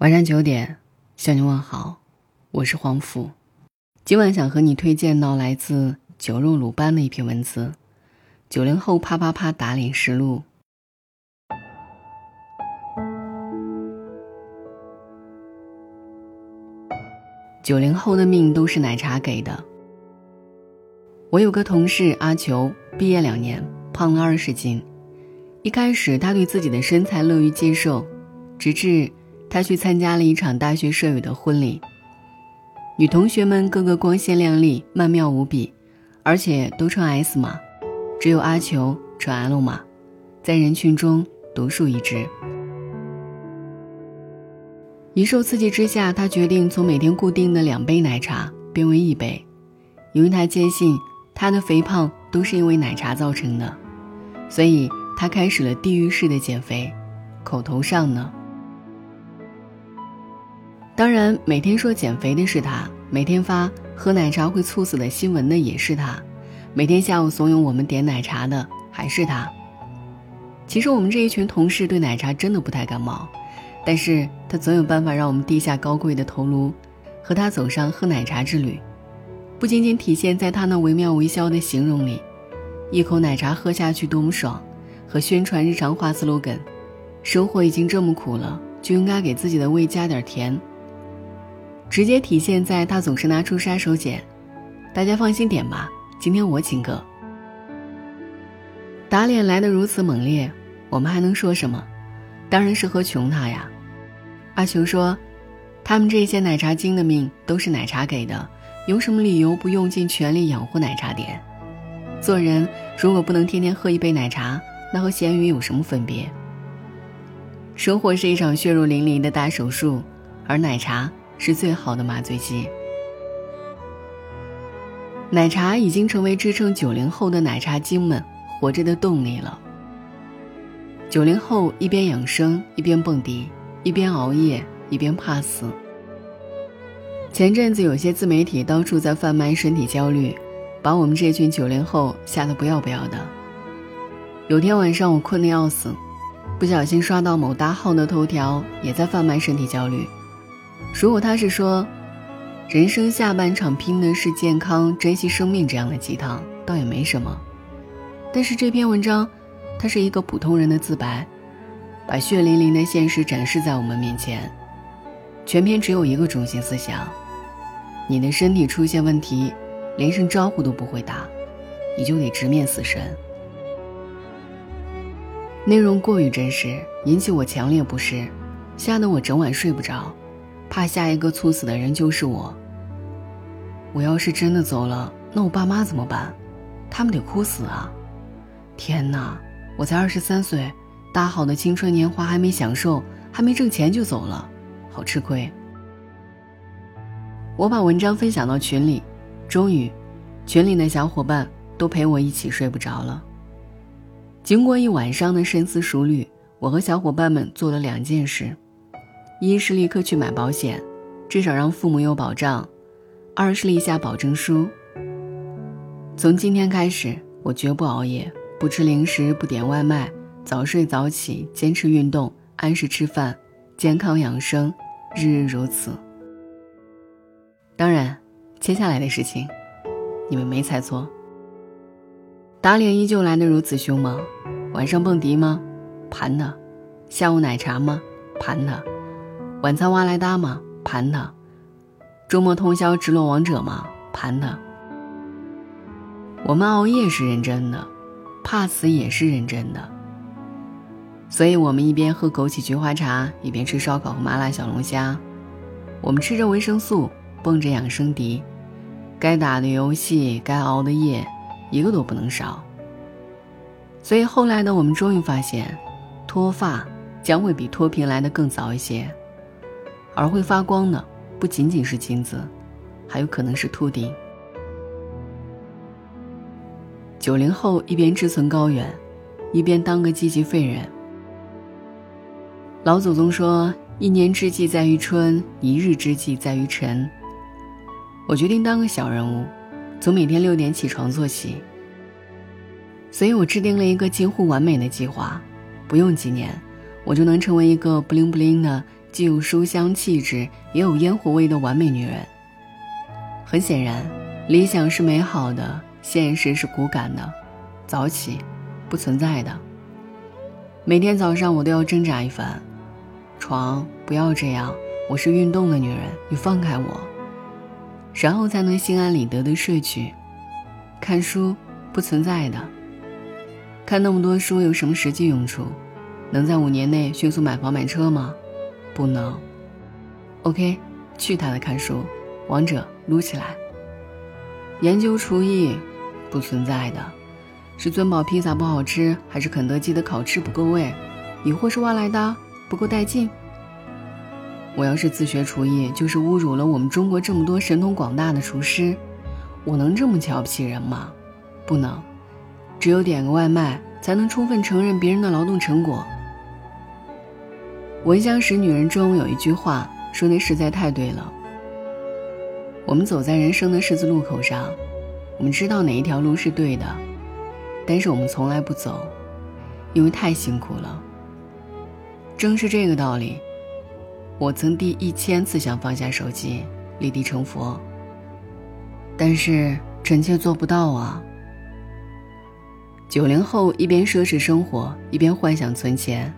晚上九点，向你问好，我是黄甫。今晚想和你推荐到来自酒肉鲁班的一篇文字：九零后啪啪啪打脸实录。九零后的命都是奶茶给的。我有个同事阿球，毕业两年，胖了二十斤。一开始，他对自己的身材乐于接受，直至。他去参加了一场大学舍友的婚礼，女同学们个个光鲜亮丽、曼妙无比，而且都穿 S 码，只有阿球穿 L 码，在人群中独树一帜。一受刺激之下，他决定从每天固定的两杯奶茶变为一杯，因为他坚信他的肥胖都是因为奶茶造成的，所以他开始了地狱式的减肥，口头上呢。当然，每天说减肥的是他，每天发喝奶茶会猝死的新闻的也是他，每天下午怂恿我们点奶茶的还是他。其实我们这一群同事对奶茶真的不太感冒，但是他总有办法让我们低下高贵的头颅，和他走上喝奶茶之旅。不仅仅体现在他那惟妙惟肖的形容里，一口奶茶喝下去多么爽，和宣传日常化 slogan，生活已经这么苦了，就应该给自己的胃加点甜。直接体现在他总是拿出杀手锏，大家放心点吧，今天我请客。打脸来的如此猛烈，我们还能说什么？当然是喝穷他呀！阿球说：“他们这些奶茶精的命都是奶茶给的，有什么理由不用尽全力养活奶茶店？做人如果不能天天喝一杯奶茶，那和咸鱼有什么分别？生活是一场血肉淋漓的大手术，而奶茶……”是最好的麻醉剂。奶茶已经成为支撑九零后的奶茶精们活着的动力了。九零后一边养生，一边蹦迪，一边熬夜，一边怕死。前阵子有些自媒体到处在贩卖身体焦虑，把我们这群九零后吓得不要不要的。有天晚上我困得要死，不小心刷到某大号的头条，也在贩卖身体焦虑。如果他是说，人生下半场拼的是健康、珍惜生命这样的鸡汤，倒也没什么。但是这篇文章，它是一个普通人的自白，把血淋淋的现实展示在我们面前。全篇只有一个中心思想：你的身体出现问题，连声招呼都不会打，你就得直面死神。内容过于真实，引起我强烈不适，吓得我整晚睡不着。怕下一个猝死的人就是我。我要是真的走了，那我爸妈怎么办？他们得哭死啊！天哪，我才二十三岁，大好的青春年华还没享受，还没挣钱就走了，好吃亏。我把文章分享到群里，终于，群里的小伙伴都陪我一起睡不着了。经过一晚上的深思熟虑，我和小伙伴们做了两件事。一是立刻去买保险，至少让父母有保障；二是立下保证书。从今天开始，我绝不熬夜，不吃零食，不点外卖，早睡早起，坚持运动，按时吃饭，健康养生，日日如此。当然，接下来的事情，你们没猜错。打脸依旧来得如此凶猛。晚上蹦迪吗？盘的。下午奶茶吗？盘的。晚餐挖来搭吗？盘他。周末通宵直落王者吗？盘他。我们熬夜是认真的，怕死也是认真的。所以我们一边喝枸杞菊花茶，一边吃烧烤和麻辣小龙虾。我们吃着维生素，蹦着养生迪，该打的游戏，该熬的夜，一个都不能少。所以后来的我们终于发现，脱发将会比脱贫来的更早一些。而会发光的，不仅仅是金子，还有可能是秃顶。九零后一边志存高远，一边当个积极废人。老祖宗说：“一年之计在于春，一日之计在于晨。”我决定当个小人物，从每天六点起床做起。所以我制定了一个近乎完美的计划，不用几年，我就能成为一个不灵不灵的。既有书香气质，也有烟火味的完美女人。很显然，理想是美好的，现实是骨感的，早起不存在的。每天早上我都要挣扎一番，床不要这样，我是运动的女人，你放开我，然后才能心安理得的睡去。看书不存在的，看那么多书有什么实际用处？能在五年内迅速买房买车吗？不能。OK，去他的看书，王者撸起来。研究厨艺，不存在的，是尊宝披萨不好吃，还是肯德基的烤翅不够味，亦或是外来的不够带劲？我要是自学厨艺，就是侮辱了我们中国这么多神通广大的厨师。我能这么瞧不起人吗？不能，只有点个外卖，才能充分承认别人的劳动成果。《闻香识女人》中有一句话说的实在太对了。我们走在人生的十字路口上，我们知道哪一条路是对的，但是我们从来不走，因为太辛苦了。正是这个道理，我曾第一千次想放下手机，立地成佛。但是臣妾做不到啊。九零后一边奢侈生活，一边幻想存钱。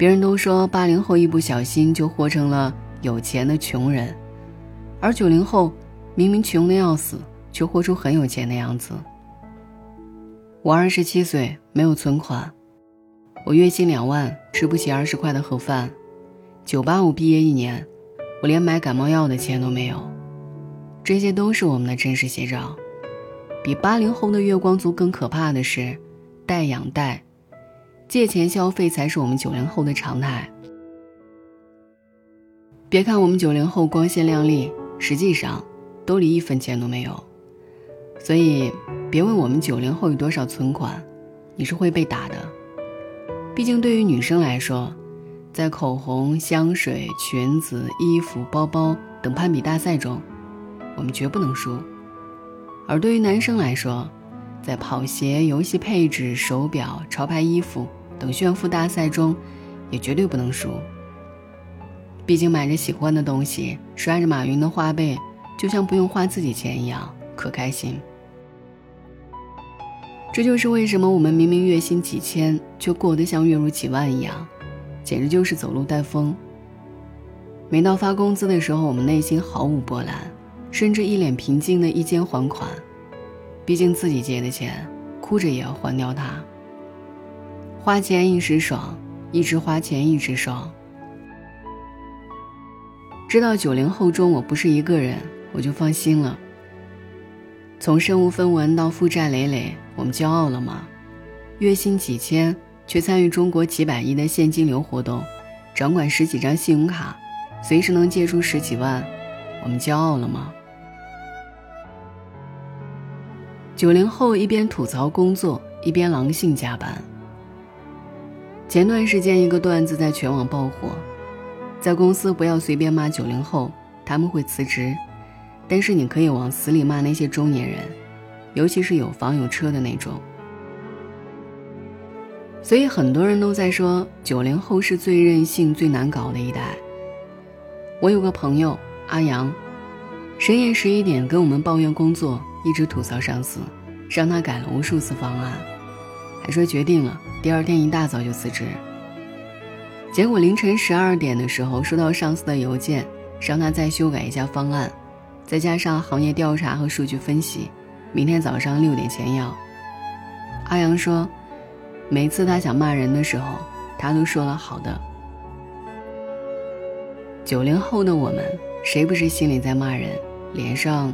别人都说八零后一不小心就活成了有钱的穷人，而九零后明明穷的要死，却活出很有钱的样子。我二十七岁，没有存款，我月薪两万，吃不起二十块的盒饭。九八五毕业一年，我连买感冒药的钱都没有。这些都是我们的真实写照。比八零后的月光族更可怕的是，贷养贷。借钱消费才是我们九零后的常态。别看我们九零后光鲜亮丽，实际上兜里一分钱都没有。所以，别问我们九零后有多少存款，你是会被打的。毕竟，对于女生来说，在口红、香水、裙子、衣服、包包等攀比大赛中，我们绝不能输；而对于男生来说，在跑鞋、游戏配置、手表、潮牌衣服。等炫富大赛中，也绝对不能输。毕竟买着喜欢的东西，刷着马云的花呗，就像不用花自己钱一样，可开心。这就是为什么我们明明月薪几千，却过得像月入几万一样，简直就是走路带风。每到发工资的时候，我们内心毫无波澜，甚至一脸平静的一肩还款。毕竟自己借的钱，哭着也要还掉它。花钱一时爽，一直花钱一直爽。知道九零后中我不是一个人，我就放心了。从身无分文到负债累累，我们骄傲了吗？月薪几千却参与中国几百亿的现金流活动，掌管十几张信用卡，随时能借出十几万，我们骄傲了吗？九零后一边吐槽工作，一边狼性加班。前段时间，一个段子在全网爆火，在公司不要随便骂九零后，他们会辞职；但是你可以往死里骂那些中年人，尤其是有房有车的那种。所以很多人都在说九零后是最任性、最难搞的一代。我有个朋友阿阳，深夜十一点跟我们抱怨工作，一直吐槽上司，让他改了无数次方案。还说决定了，第二天一大早就辞职。结果凌晨十二点的时候收到上司的邮件，让他再修改一下方案，再加上行业调查和数据分析，明天早上六点前要。阿阳说，每次他想骂人的时候，他都说了好的。九零后的我们，谁不是心里在骂人，脸上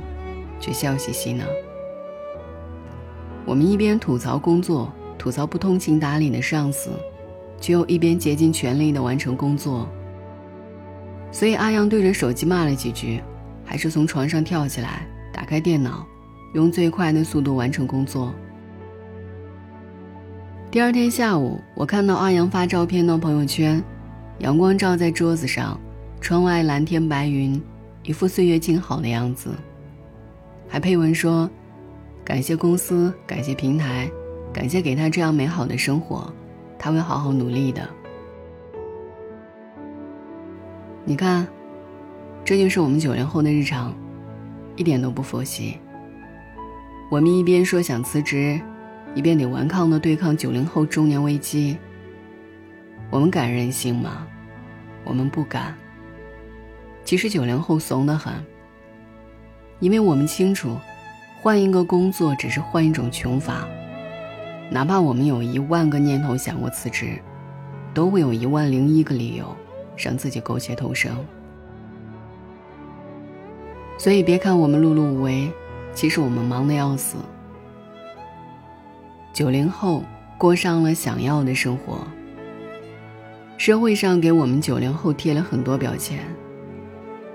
却笑嘻嘻呢？我们一边吐槽工作。吐槽不通情达理的上司，却又一边竭尽全力的完成工作。所以阿阳对着手机骂了几句，还是从床上跳起来，打开电脑，用最快的速度完成工作。第二天下午，我看到阿阳发照片到朋友圈，阳光照在桌子上，窗外蓝天白云，一副岁月静好的样子，还配文说：“感谢公司，感谢平台。”感谢给他这样美好的生活，他会好好努力的。你看，这就是我们九零后的日常，一点都不佛系。我们一边说想辞职，一边得顽抗的对抗九零后中年危机。我们敢任性吗？我们不敢。其实九零后怂得很，因为我们清楚，换一个工作只是换一种穷法。哪怕我们有一万个念头想过辞职，都会有一万零一个理由让自己苟且偷生。所以别看我们碌碌无为，其实我们忙得要死。九零后过上了想要的生活。社会上给我们九零后贴了很多标签。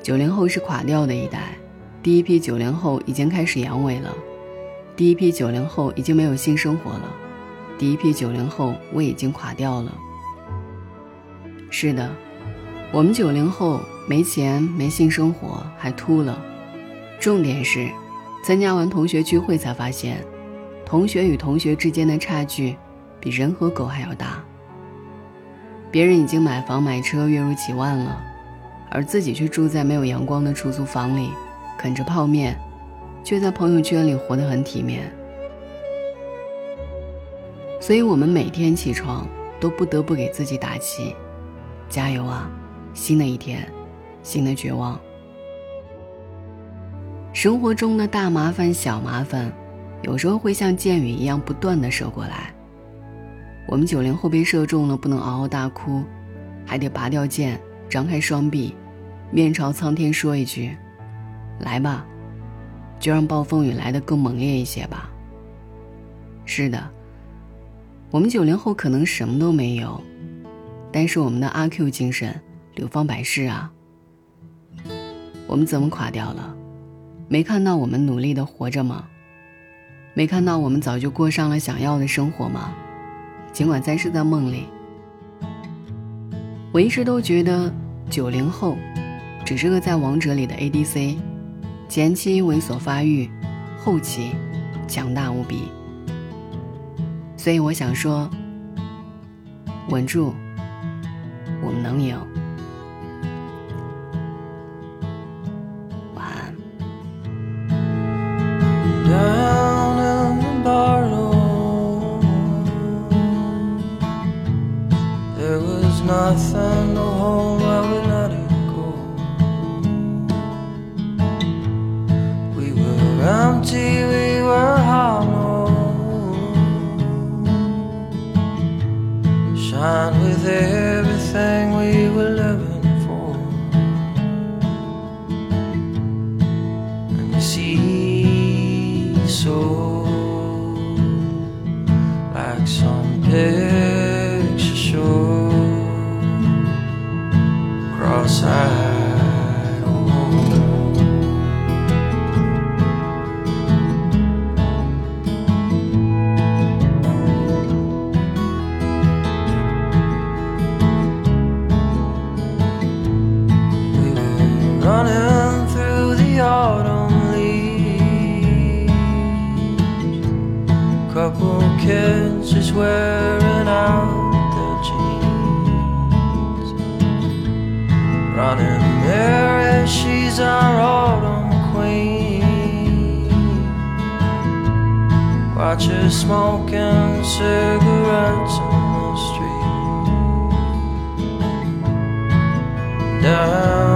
九零后是垮掉的一代，第一批九零后已经开始阳痿了，第一批九零后已经没有性生活了，第一批九零后我已经垮掉了。是的，我们九零后没钱、没性生活，还秃了。重点是，参加完同学聚会才发现，同学与同学之间的差距，比人和狗还要大。别人已经买房买车，月入几万了，而自己却住在没有阳光的出租房里，啃着泡面，却在朋友圈里活得很体面。所以，我们每天起床都不得不给自己打气，加油啊！新的一天，新的绝望。生活中的大麻烦、小麻烦，有时候会像箭雨一样不断的射过来。我们九零后被射中了，不能嗷嗷大哭，还得拔掉剑，张开双臂，面朝苍天说一句：“来吧，就让暴风雨来得更猛烈一些吧。”是的，我们九零后可能什么都没有，但是我们的阿 Q 精神流芳百世啊。我们怎么垮掉了？没看到我们努力的活着吗？没看到我们早就过上了想要的生活吗？尽管暂时在梦里，我一直都觉得九零后只是个在王者里的 ADC，前期猥琐发育，后期强大无比。所以我想说，稳住，我们能赢。Wearing out their jeans. Running Mary, she's our autumn queen. Watch her smoking cigarettes on the street. Down